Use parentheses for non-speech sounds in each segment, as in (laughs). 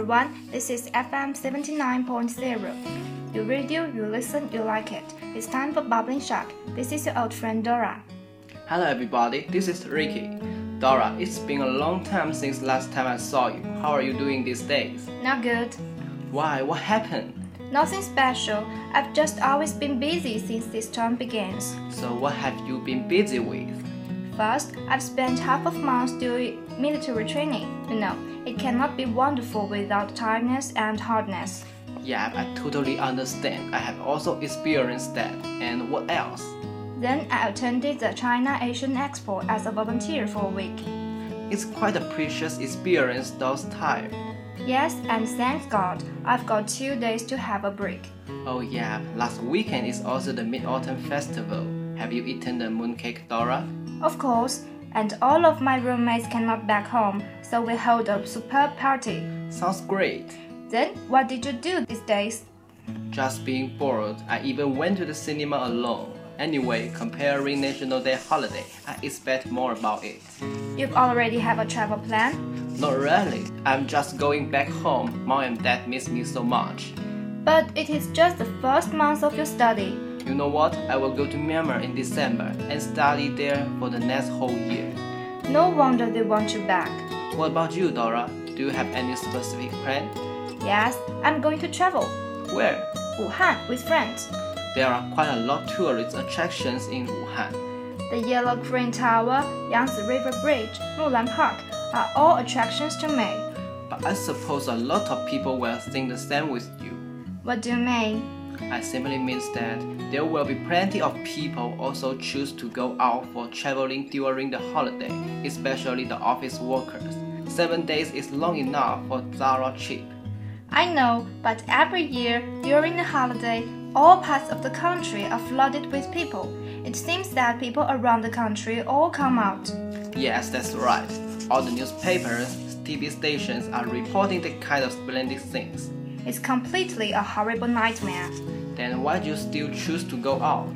Everyone, this is FM 79.0. You radio, you listen, you like it. It's time for Bubbling Shock. This is your old friend Dora. Hello everybody, this is Ricky. Dora, it's been a long time since last time I saw you. How are you doing these days? Not good. Why? What happened? Nothing special. I've just always been busy since this term begins. So what have you been busy with? First, I've spent half of month doing military training. You know, it cannot be wonderful without tiredness and hardness. Yeah, I totally understand. I have also experienced that. And what else? Then I attended the China ASEAN Expo as a volunteer for a week. It's quite a precious experience those tired. Yes, and thank God, I've got two days to have a break. Oh yeah, last weekend is also the Mid-Autumn Festival. Have you eaten the mooncake, Dora? Of course, and all of my roommates cannot back home, so we hold a superb party. Sounds great. Then, what did you do these days? Just being bored, I even went to the cinema alone. Anyway, comparing National Day holiday, I expect more about it. You've already have a travel plan? Not really. I'm just going back home. Mom and dad miss me so much. But it is just the first month of your study. You know what? I will go to Myanmar in December and study there for the next whole year. No wonder they want you back. What about you, Dora? Do you have any specific plan? Yes, I'm going to travel. Where? Wuhan with friends. There are quite a lot of tourist attractions in Wuhan. The Yellow Crane Tower, Yangtze River Bridge, Mulan Park are all attractions to me. But I suppose a lot of people will think the same with you. What do you mean? I simply means that there will be plenty of people also choose to go out for traveling during the holiday, especially the office workers. Seven days is long enough for Zara trip. I know, but every year during the holiday, all parts of the country are flooded with people. It seems that people around the country all come out. Yes, that's right. All the newspapers, TV stations are reporting the kind of splendid things. It's completely a horrible nightmare. Then why do you still choose to go out?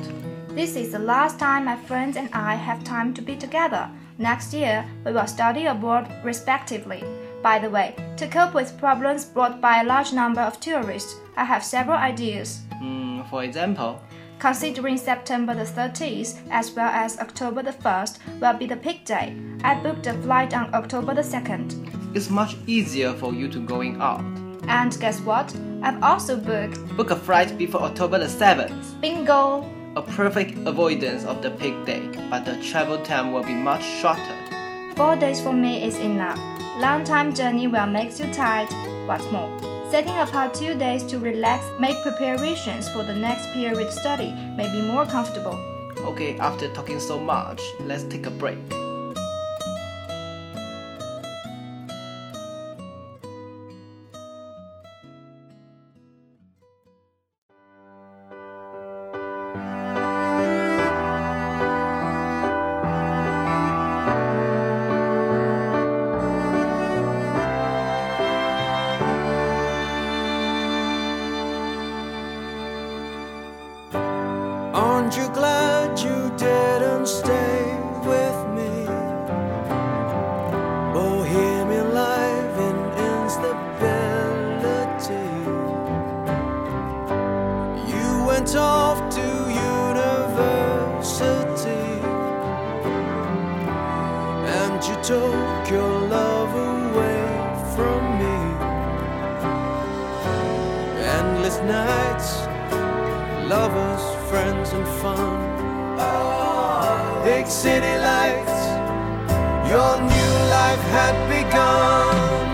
This is the last time my friends and I have time to be together. Next year, we will study abroad respectively. By the way, to cope with problems brought by a large number of tourists, I have several ideas. Hmm, for example, Considering September the 30th as well as October the 1st will be the peak day, I booked a flight on October the 2nd. it's much easier for you to going out. And guess what? I've also booked Book a flight before October the 7th. bingo! A perfect avoidance of the peak day, but the travel time will be much shorter. Four days for me is enough. Long time journey will make you tired. What's more, setting apart two days to relax, make preparations for the next period study may be more comfortable. Okay, after talking so much, let's take a break. Endless nights, lovers, friends, and fun. Big city lights, your new life had begun.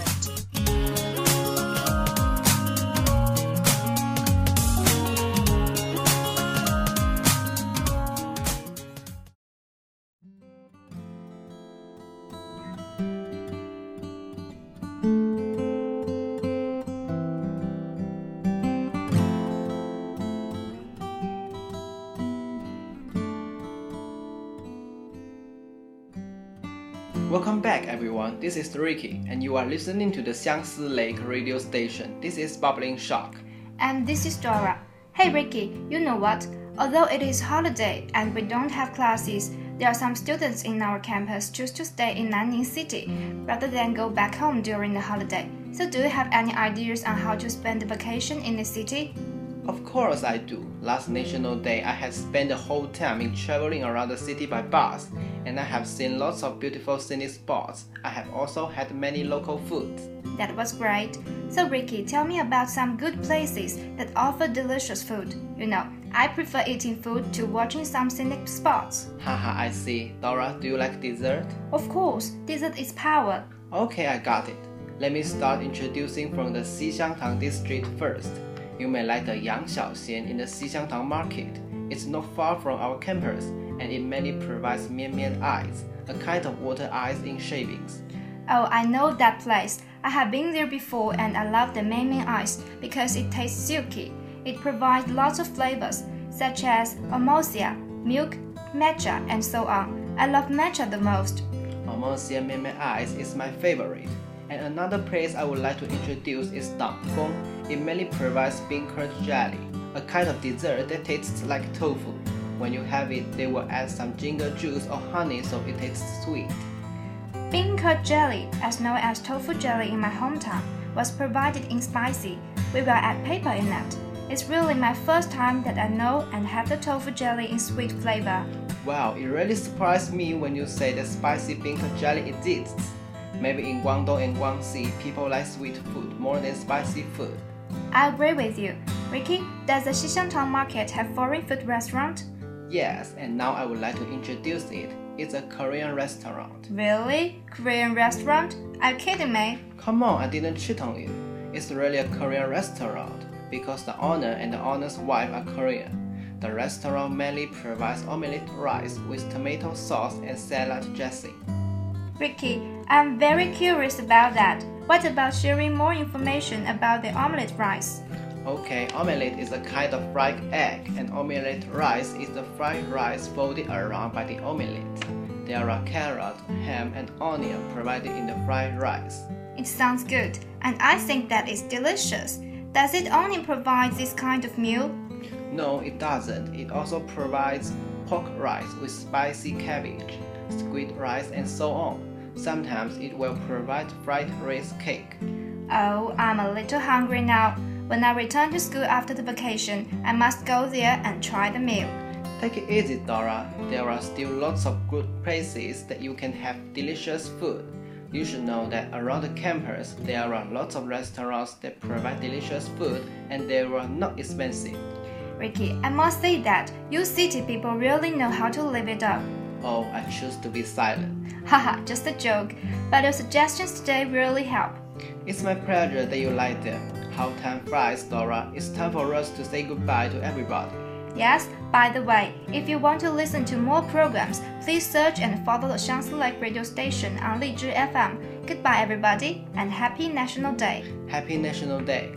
Welcome back, everyone. This is Ricky, and you are listening to the Xiangsi Lake radio station. This is Bubbling Shock. And this is Dora. Hey Ricky, you know what? Although it is holiday and we don't have classes, there are some students in our campus choose to stay in Nanning City rather than go back home during the holiday. So do you have any ideas on how to spend the vacation in the city? Of course, I do. Last National Day, I had spent the whole time in traveling around the city by bus, and I have seen lots of beautiful scenic spots. I have also had many local foods. That was great. So Ricky, tell me about some good places that offer delicious food. You know, I prefer eating food to watching some scenic spots. Haha, I see. Dora, do you like dessert? Of course, dessert is power. Okay, I got it. Let me start introducing from the Xixiangtang district first. You may like the Yang Xiaoxian in the Xixiangtang market. It's not far from our campus, and it mainly provides mian mian ice, a kind of water ice in shavings. Oh, I know that place. I have been there before and I love the Mian Mian ice because it tastes silky. It provides lots of flavors such as amosia, milk, matcha, and so on. I love matcha the most. Amosia mian mian ice is my favorite. And another place I would like to introduce is Dangfeng. It mainly provides bean curd jelly, a kind of dessert that tastes like tofu. When you have it, they will add some ginger juice or honey so it tastes sweet. Bean curd jelly, as known as tofu jelly in my hometown, was provided in spicy. We will add pepper in it. It's really my first time that I know and have the tofu jelly in sweet flavor. Wow, it really surprised me when you say that spicy bean curd jelly exists. Maybe in Guangdong and Guangxi, people like sweet food more than spicy food. I agree with you. Ricky, does the Xixiangtang market have foreign food restaurant? Yes, and now I would like to introduce it. It's a Korean restaurant. Really? Korean restaurant? Are you kidding me? Come on, I didn't cheat on you. It's really a Korean restaurant because the owner and the owner's wife are Korean. The restaurant mainly provides omelette rice with tomato sauce and salad dressing. Ricky, I'm very curious about that. What about sharing more information about the omelette rice? Okay, omelette is a kind of fried egg, and omelette rice is the fried rice folded around by the omelette. There are carrot, ham, and onion provided in the fried rice. It sounds good, and I think that is delicious. Does it only provide this kind of meal? No, it doesn't. It also provides pork rice with spicy cabbage, squid rice, and so on. Sometimes it will provide fried rice cake. Oh, I'm a little hungry now. When I return to school after the vacation, I must go there and try the meal. Take it easy, Dora. There are still lots of good places that you can have delicious food. You should know that around the campus there are lots of restaurants that provide delicious food and they are not expensive. Ricky, I must say that you city people really know how to live it up. Oh, I choose to be silent. Haha, (laughs) just a joke. But your suggestions today really help. It's my pleasure that you like them. How time flies, Dora. It's time for us to say goodbye to everybody. Yes, by the way, if you want to listen to more programs, please search and follow the Xiangsi Lake radio station on Lizhi FM. Goodbye, everybody, and happy National Day. Happy National Day.